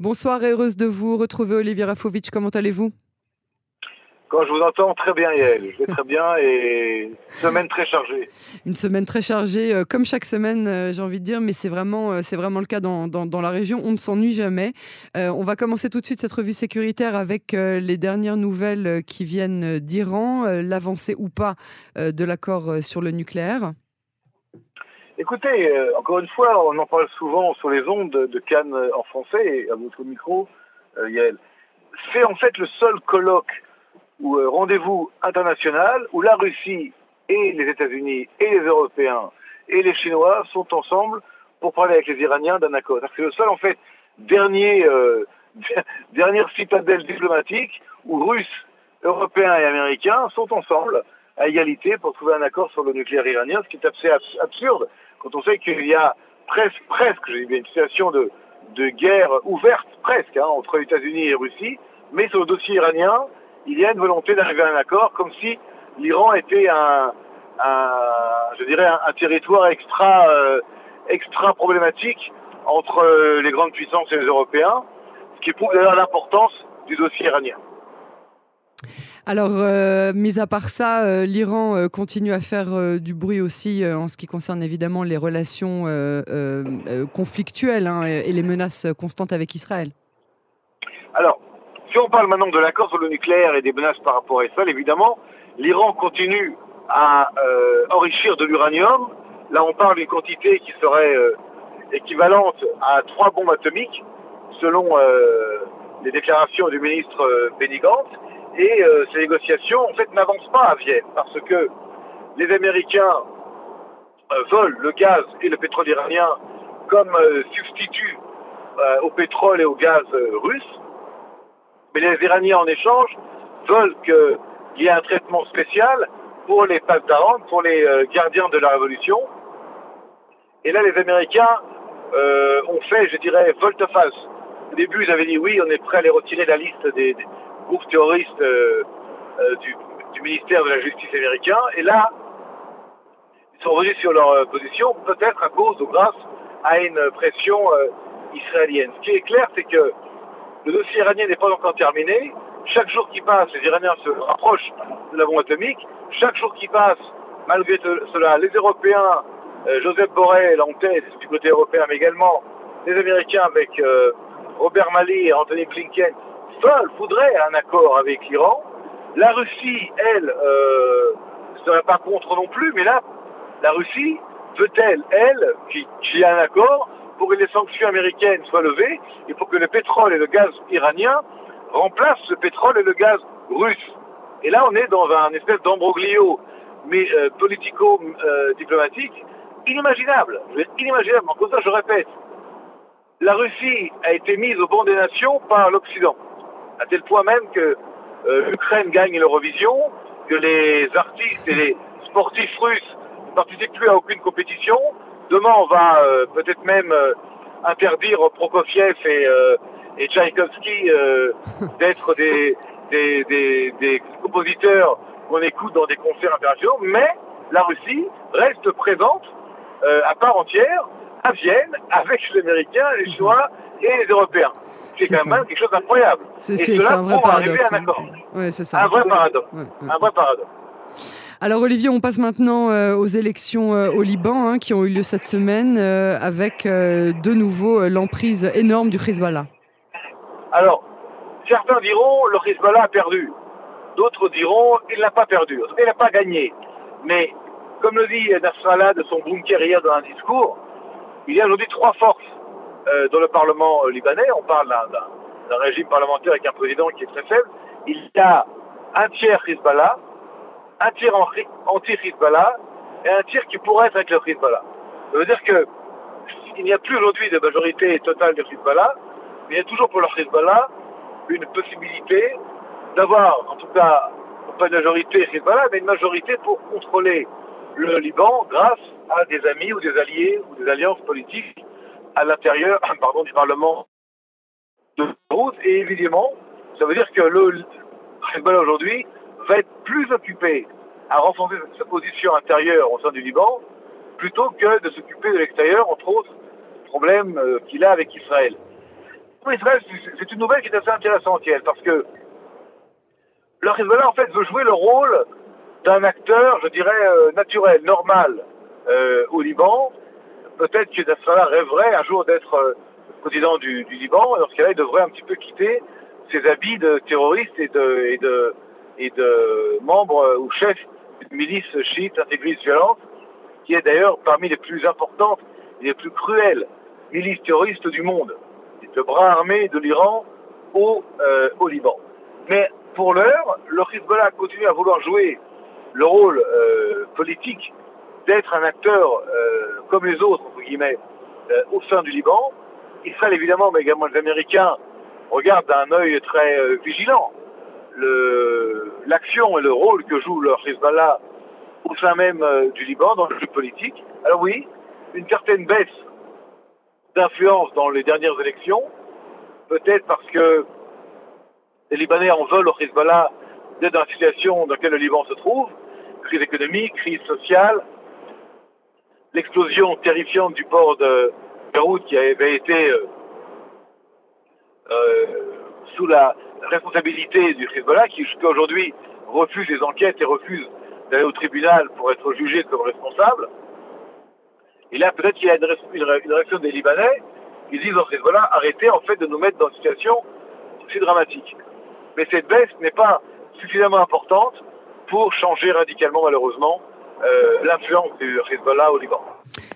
Bonsoir et heureuse de vous retrouver, Olivier Rafovitch. Comment allez-vous? Quand je vous entends très bien, Yael. Je vais très bien et semaine très chargée. Une semaine très chargée, euh, comme chaque semaine, euh, j'ai envie de dire, mais c'est vraiment, euh, c'est vraiment le cas dans, dans, la région. On ne s'ennuie jamais. on va commencer tout de suite cette revue sécuritaire avec les dernières nouvelles qui viennent d'Iran, l'avancée ou pas de l'accord sur le nucléaire. Écoutez, encore une fois, on en parle souvent sur les ondes de Cannes en français et à votre micro, Yael. C'est en fait le seul colloque ou euh, rendez-vous international où la Russie et les États-Unis et les Européens et les Chinois sont ensemble pour parler avec les Iraniens d'un accord. C'est le seul en fait dernier euh, dernière citadelle diplomatique où Russes, Européens et Américains sont ensemble à égalité pour trouver un accord sur le nucléaire iranien, ce qui est absurde quand on sait qu'il y a presque, presque, une situation de, guerre ouverte presque hein, entre les États-Unis et Russie, mais sur le dossier iranien, il y a une volonté d'arriver à un accord, comme si l'Iran était un, je dirais, un, territoire extra, euh, extra problématique entre euh, les grandes puissances et les Européens, ce qui prouve d'ailleurs l'importance du dossier iranien. Alors, euh, mis à part ça, l'Iran continue à faire du bruit aussi en ce qui concerne évidemment les relations conflictuelles hein, et les menaces constantes avec Israël. Alors, si on parle maintenant de l'accord sur le nucléaire et des menaces par rapport à Israël, évidemment, l'Iran continue à euh, enrichir de l'uranium. Là, on parle d'une quantité qui serait euh, équivalente à trois bombes atomiques, selon euh, les déclarations du ministre Benny. Et ces négociations, en fait, n'avancent pas à Vienne, parce que les Américains veulent le gaz et le pétrole iranien comme substitut au pétrole et au gaz russe. Mais les Iraniens, en échange, veulent qu'il y ait un traitement spécial pour les d'Aran, pour les euh, gardiens de la révolution. Et là, les Américains euh, ont fait, je dirais, volte-face. Au début, ils avaient dit oui, on est prêt à les retirer de la liste des, groupes terroristes euh, du, ministère de la Justice américain. Et là, ils sont revenus sur leur position, peut-être à cause ou grâce à une pression israélienne. Ce qui est clair, c'est que le dossier iranien n'est pas encore terminé. Chaque jour qui passe, les Iraniens se rapprochent de la bombe atomique. Chaque jour qui passe, malgré cela, les Européens, euh, Joseph Borrell en tête du côté européen, mais également les Américains avec euh, Robert Malley et Anthony Blinken, veulent, voudraient un accord avec l'Iran. La Russie, elle, ne euh, serait pas contre non plus, mais là, la Russie veut-elle, elle, qu'il y ait un accord pour que les sanctions américaines soient levées et pour que le pétrole et le gaz iranien remplacent le pétrole et le gaz russe? Et là, on est dans un espèce d'ambroglio mais euh, politico-diplomatique euh, inimaginable. Inimaginable. Encore ça, je répète, la Russie a été mise au banc des nations par l'Occident, à tel point même que euh, l'Ukraine gagne l'Eurovision, que les artistes et les sportifs russes ne participent plus à aucune compétition, Demain, on va euh, peut-être même euh, interdire Prokofiev et, et Tchaïkovski d'être des, des, compositeurs qu'on écoute dans des concerts internationaux, mais la Russie reste présente à part entière à Vienne avec les Américains, les Chinois et les Européens. C'est quand même quelque chose d'incroyable. C'est un vrai paradoxe. Hein. Un, vrai paradoxe. un vrai paradoxe. Alors Olivier, on passe maintenant euh, aux élections euh, au Liban hein, qui ont eu lieu cette semaine euh, avec de nouveau l'emprise énorme du Hezbollah. Alors, certains diront le Hezbollah a perdu. D'autres diront il n'a pas perdu. il n'a pas gagné. Mais comme le dit Nasrallah de son bunker hier dans un discours, il y a aujourd'hui trois forces dans le Parlement libanais. On parle d'un régime parlementaire avec un président qui est très faible. Il y a un tiers Hezbollah, un tir anti-Hezbollah et un tir qui pourrait être avec le Hezbollah. Ça veut dire que il n'y a plus aujourd'hui de majorité totale de Hezbollah, mais il y a toujours pour le Hezbollah une possibilité d'avoir, en tout cas, pas une majorité Hezbollah, mais une majorité pour contrôler le Liban grâce à des amis ou des alliés ou des alliances politiques à l'intérieur pardon, du Parlement de Beyrouth. Et évidemment, ça veut dire que le Hezbollah aujourd'hui va être plus occupé à renforcer sa position intérieure au sein du Liban plutôt que de s'occuper de l'extérieur, entre autres problèmes euh, qu'il a avec Israël. Pour Israël, c'est une nouvelle qui est assez intéressante, parce que le Hezbollah, en fait, veut jouer le rôle d'un acteur, je dirais, euh, naturel, normal euh, au Liban. Peut-être que Nasrallah rêverait un jour d'être euh, président du, Liban, et dans devrait un petit peu quitter ses habits de terroriste et de, membre ou chef d'une milice chiite intégriste violente, qui est d'ailleurs parmi les plus importantes et les plus cruelles milices terroristes du monde. Le bras armé de l'Iran au, au Liban. Mais pour l'heure, le Hezbollah continue à vouloir jouer le rôle euh, politique d'être un acteur euh, comme les autres, entre guillemets, euh, au sein du Liban. Israël, évidemment, mais également les Américains, regardent d'un œil très vigilant l'action et le rôle que joue le Hezbollah au sein même du Liban dans le jeu politique. Alors oui, une certaine baisse d'influence dans les dernières élections, peut-être parce que les Libanais en veulent au Hezbollah d'être dans la situation dans laquelle le Liban se trouve, crise économique, crise sociale, l'explosion terrifiante du port de Beyrouth qui avait été euh, euh, sous la responsabilité du Hezbollah, qui jusqu'à aujourd'hui refuse les enquêtes et refuse d'aller au tribunal pour être jugé comme responsable. Et là, peut-être qu'il y a une, réaction des Libanais qui disent au Hezbollah, arrêtez en fait de nous mettre dans une situation aussi dramatique. Mais cette baisse n'est pas suffisamment importante pour changer radicalement, malheureusement, l'influence du Hezbollah au Liban.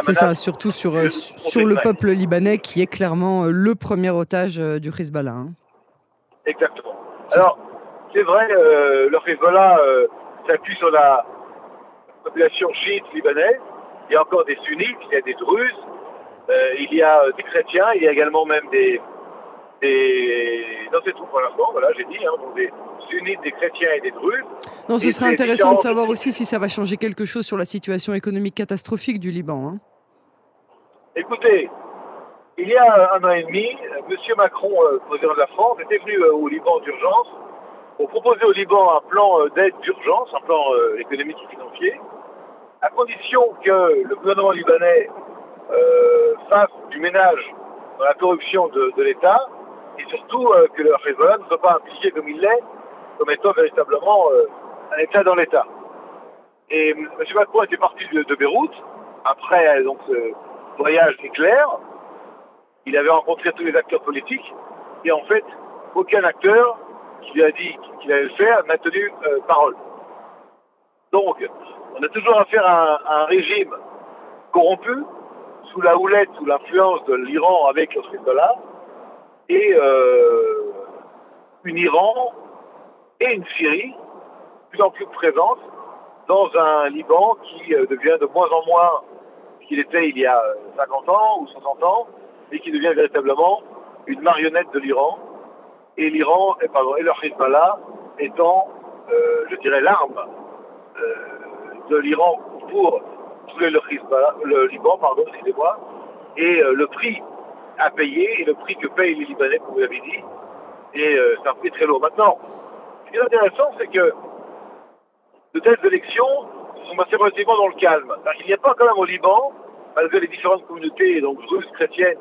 C'est ça, surtout sur, euh, sur le peuple libanais qui est clairement euh, le premier otage du Hezbollah. Hein. Exactement. Alors, c'est vrai, le Hezbollah s'appuie sur la population chiite libanaise. Il y a encore des sunnites, il y a des druzes, il y a des chrétiens, il y a également même des, des... Non, c'est tout pour l'instant, voilà, j'ai dit, hein, donc des sunnites, des chrétiens et des druzes. Non, ce serait intéressant de savoir aussi si ça va changer quelque chose sur la situation économique catastrophique du Liban. Hein. Écoutez, il y a un an et demi, M. Macron, euh, président de la France, était venu euh, au Liban d'urgence pour proposer au Liban un plan euh, d'aide d'urgence, un plan économique et financier, à condition que le gouvernement libanais fasse du ménage dans la corruption de, de l'État et surtout que le Hezbollah ne soit pas impliqué comme il l'est comme étant véritablement euh, un État dans l'État. Et M. Macron était parti de, Beyrouth, après euh, donc, ce voyage éclair. Il avait rencontré tous les acteurs politiques, et en fait, aucun acteur qui lui a dit qu'il allait le faire n'a tenu euh, parole. Donc, on a toujours affaire à un, régime corrompu, sous la houlette, sous l'influence de l'Iran avec le Hezbollah, et euh, une Iran et une Syrie plus en plus présente dans un Liban qui euh, devient de moins en moins ce qu'il était il y a 50 ans ou 60 ans, et qui devient véritablement une marionnette de l'Iran, et l'Iran, et, pardon, et le Hezbollah étant, euh, je dirais, l'arme euh, de l'Iran pour tuer le, le Liban, pardon, excusez-moi, et le prix à payer, et le prix que payent les Libanais, comme vous l'avez dit, et c'est un prix très lourd. Maintenant, ce qui est intéressant, c'est que de telles élections sont passées relativement dans le calme. Il n'y a pas quand même au Liban, malgré les différentes communautés, donc russes, chrétiennes,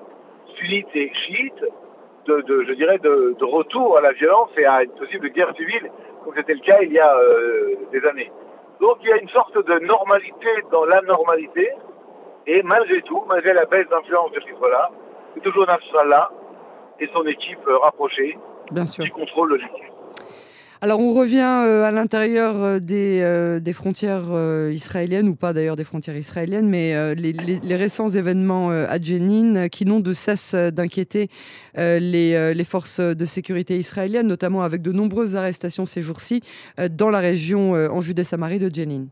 sunnites et chiites, de, je dirais, de, retour à la violence et à une possible guerre civile, comme c'était le cas il y a euh, des années. Donc il y a une sorte de normalité dans la normalité, et malgré tout, malgré la baisse d'influence de Hezbollah, c'est toujours Nasrallah et son équipe euh, rapprochée qui contrôle le Liban. Alors on revient euh, à l'intérieur euh, des, des, frontières israéliennes, ou pas d'ailleurs des frontières israéliennes, mais les, récents événements à Jenin qui n'ont de cesse d'inquiéter les, les, forces de sécurité israéliennes, notamment avec de nombreuses arrestations ces jours-ci dans la région en Judée-Samarie de Jenin.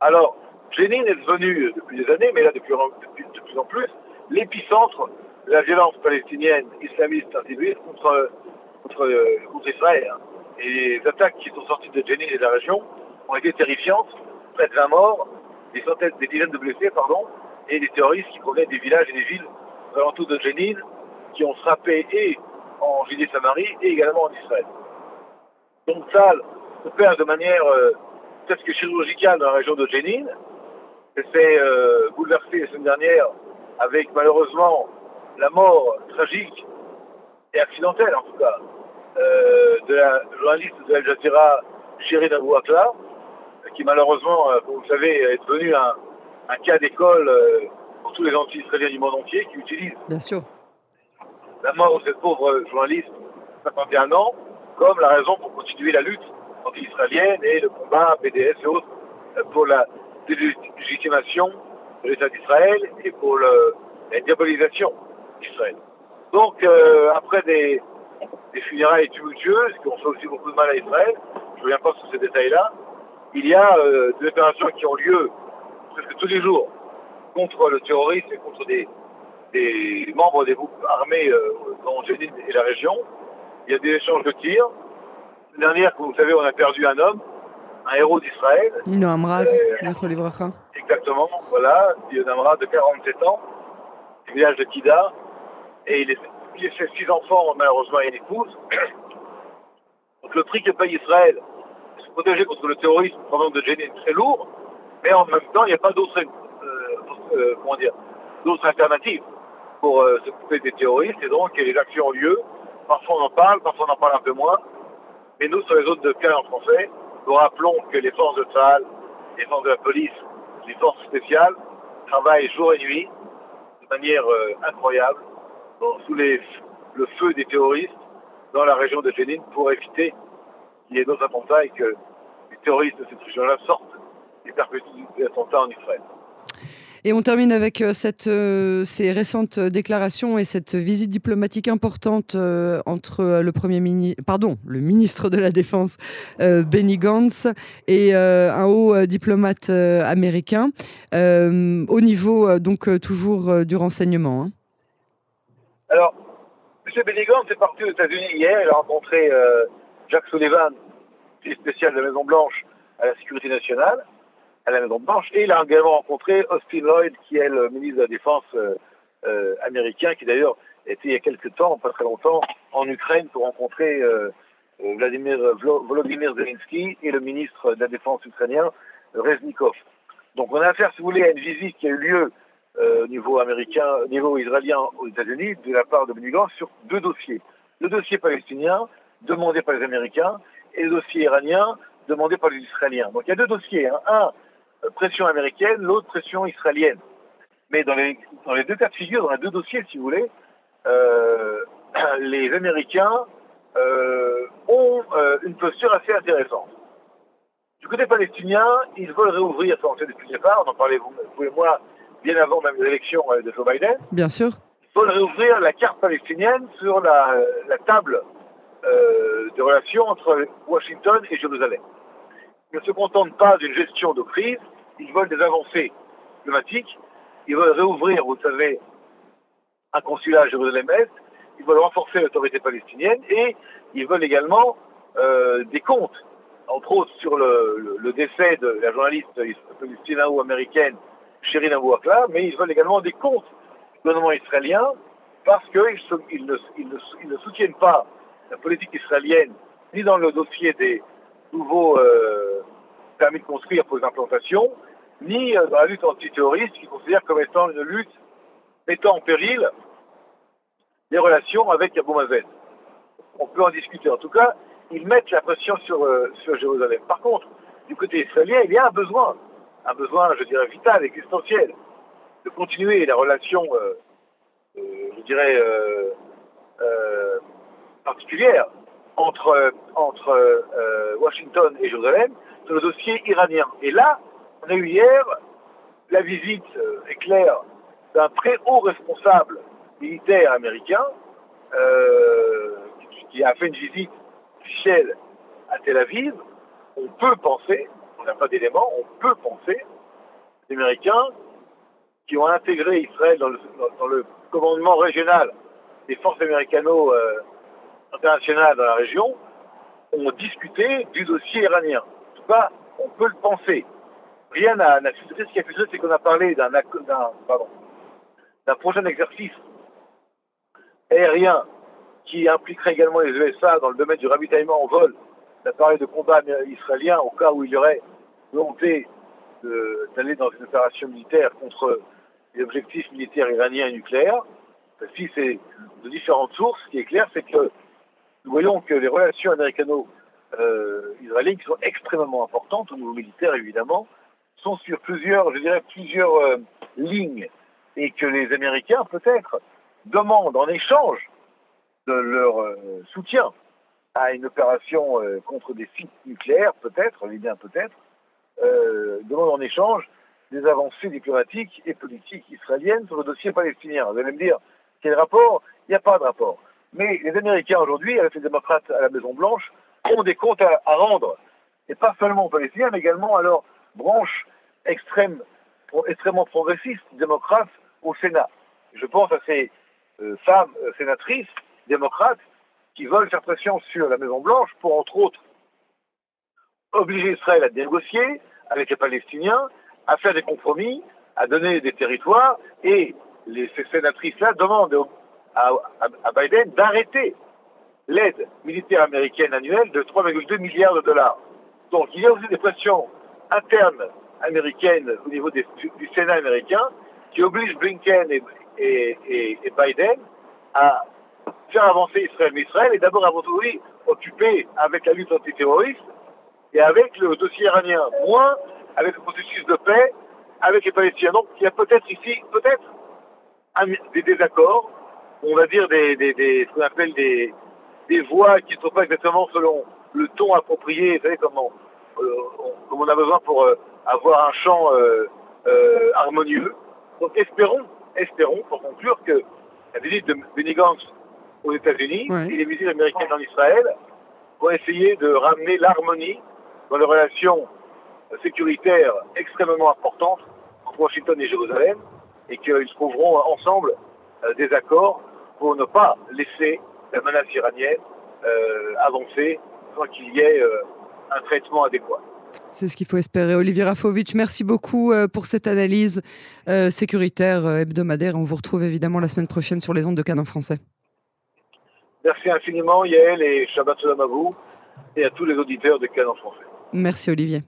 Alors, Jenin est devenu depuis des années, mais là depuis, de plus en plus, l'épicentre de la violence palestinienne islamiste intégriste contre contre, euh, contre Israël. Et les attaques qui sont sorties de Jenin et de la région ont été terrifiantes, près de 20 morts, des centaines, des dizaines de blessés, pardon, et des terroristes qui provenaient des villages et des villes alentours de Jenin, qui ont frappé et en Judée-Samarie et également en Israël. Donc ça opère de manière euh, presque chirurgicale dans la région de Jenin. C'est euh, bouleversé la semaine dernière avec malheureusement la mort tragique et accidentelle, en tout cas, euh, de la journaliste de Al Jazeera, Shirin Abu Akla, qui malheureusement, euh, comme vous le savez, est devenu un, cas d'école euh, pour tous les anti-israéliens du monde entier qui utilisent Bien sûr. la mort de cette pauvre journaliste de 51 ans comme la raison pour continuer la lutte anti-israélienne et le combat BDS et autres pour la délégitimation de l'État d'Israël et pour la diabolisation d'Israël. Donc, après des, des funérailles tumultueuses qui ont fait aussi beaucoup de mal à Israël, je ne reviens pas sur ces détails-là, il y a euh, des opérations qui ont lieu presque tous les jours contre le terrorisme et contre des, membres des groupes armés euh, dans Jénine et la région. Il y a des échanges de tirs. La dernière, comme vous savez, on a perdu un homme, un héros d'Israël. Noam Raz, euh, Exactement, voilà, Noam de 47 ans, du village de Kida. Et il est il fait six enfants, malheureusement, et une épouse. Donc le prix que paye Israël, se protéger contre le terrorisme pendant de Jénin, très lourd, mais en même temps, il n'y a pas d'autres, euh, euh, comment dire, d'autres alternatives pour euh, se couper des terroristes, et donc les actions ont lieu. Parfois on en parle, parfois on en parle un peu moins. Mais nous, sur les zones de cas en français, nous rappelons que les forces de Sahel, les forces de la police, les forces spéciales travaillent jour et nuit de manière incroyable sous le feu des terroristes dans la région de Jenin pour éviter qu'il y ait d'autres attentats et que les terroristes de cette région-là sortent et perpétuent des attentats en Israël. Et on termine avec euh, euh, ces récentes déclarations et cette visite diplomatique importante euh, entre le premier ministre, pardon, le ministre de la Défense Benny Gantz et un haut diplomate américain au niveau donc toujours du renseignement. Hein. Alors, M. Bennigan est parti aux États-Unis hier. Il a rencontré Jacques Sullivan, spécial de la Maison-Blanche à la sécurité nationale, à la Maison-Blanche. Et il a également rencontré Austin Lloyd, qui est le ministre de la Défense euh, euh, américain, qui d'ailleurs était il y a quelques temps, pas très longtemps, en Ukraine pour rencontrer Vladimir, Volodymyr Zelensky et le ministre de la Défense ukrainien, Reznikov. Donc on a affaire, si vous voulez, à une visite qui a eu lieu euh, au niveau américain, au niveau israélien aux États-Unis, de la part de Benny sur deux dossiers. Le dossier palestinien, demandé par les Américains, et le dossier iranien, demandé par les Israéliens. Donc il y a deux dossiers. Hein. Un, euh, pression américaine, l'autre, pression israélienne. Mais dans les, dans les deux cas de figure, dans les deux dossiers, si vous voulez, euh, les Américains euh, ont euh, une posture assez intéressante. Du côté palestinien, ils veulent réouvrir, ça on sait depuis le départ, on en parlait vous, vous et moi bien avant même l'élection de Joe Biden. Bien sûr. Il faut réouvrir la carte palestinienne sur la, table euh, de relations entre Washington et Jérusalem. Ne se contentent pas d'une gestion de crise, ils veulent des avancées diplomatiques, ils veulent réouvrir, vous savez, un consulat à Jérusalem-Est, ils veulent renforcer l'autorité palestinienne et ils veulent également euh, des comptes, entre autres sur le, décès de la journaliste palestino-américaine Shirin Abu mais ils veulent également des comptes du gouvernement israélien parce qu'ils ne, soutiennent pas la politique israélienne ni dans le dossier des nouveaux euh, permis de construire pour les implantations, ni euh, dans la lutte antiterroriste qu'ils considèrent comme étant une lutte mettant en péril les relations avec Abu Mazen. On peut en discuter. En tout cas, ils mettent la pression sur, euh, sur Jérusalem. Par contre, du côté israélien, il y a un besoin un besoin, je dirais, vital, existentiel, de continuer la relation, je dirais, particulière entre, entre Washington et Jérusalem sur le dossier iranien. Et là, on a eu hier la visite éclair d'un très haut responsable militaire américain qui a fait une visite officielle à Tel Aviv. On peut penser n'a pas d'éléments, on peut penser, les Américains, qui ont intégré Israël dans le, commandement régional des forces américano-internationales dans la région, ont discuté du dossier iranien. En tout cas, on peut le penser. Rien n'a. Ce qui a filtré, c'est qu'on a parlé d'un prochain exercice aérien qui impliquerait également les USA dans le domaine du ravitaillement en vol d'appareils de combat israéliens au cas où il y aurait volonté d'aller dans une opération militaire contre les objectifs militaires iraniens et nucléaires. Si c'est de différentes sources, ce qui est clair, c'est que nous voyons que les relations américano-israéliennes, qui sont extrêmement importantes au niveau militaire évidemment, sont sur plusieurs, je dirais, plusieurs euh, lignes, et que les Américains peut-être demandent en échange de leur euh, soutien à une opération euh, contre des sites nucléaires, peut-être, bien peut-être, demandent en échange des avancées diplomatiques et politiques israéliennes sur le dossier palestinien. Vous allez me dire, quel rapport? Il n'y a pas de rapport. Mais les Américains aujourd'hui, avec les démocrates à la Maison-Blanche, ont des comptes à, rendre, et pas seulement aux Palestiniens, mais également à leur branche extrême, extrêmement progressiste, démocrate, au Sénat. Je pense à ces euh, femmes euh, sénatrices, démocrates, qui veulent faire pression sur la Maison-Blanche pour, entre autres, obliger Israël à négocier avec les Palestiniens, à faire des compromis, à donner des territoires, et ces sénatrices-là demandent à, Biden d'arrêter l'aide militaire américaine annuelle de 3,2 milliards de dollars. Donc il y a aussi des pressions internes américaines au niveau du, Sénat américain qui obligent Blinken et, Biden à faire avancer Israël. Mais Israël est d'abord avant tout occupé avec la lutte antiterroriste et avec le dossier iranien, moins avec le processus de paix avec les Palestiniens. Donc il y a peut-être ici, peut-être, des désaccords, on va dire des, des, ce qu'on appelle des, des voix qui ne sont pas exactement selon le ton approprié, vous savez comment, euh, on, on a besoin pour euh, avoir un chant euh, harmonieux. Donc espérons, espérons, pour conclure, que la visite de Benny Gantz aux États-Unis et les visites américaines en Israël vont essayer de ramener l'harmonie dans les relations sécuritaires extrêmement importantes entre Washington et Jérusalem et qu'ils trouveront ensemble des accords pour ne pas laisser la menace iranienne euh, avancer sans qu'il y ait euh, un traitement adéquat. C'est ce qu'il faut espérer. Olivier Rafovitch, merci beaucoup pour cette analyse sécuritaire hebdomadaire. On vous retrouve évidemment la semaine prochaine sur les ondes de Canon français. Merci infiniment, Yael, et Shabbat Shalom à vous et à tous les auditeurs de Canon français. Merci, Olivier.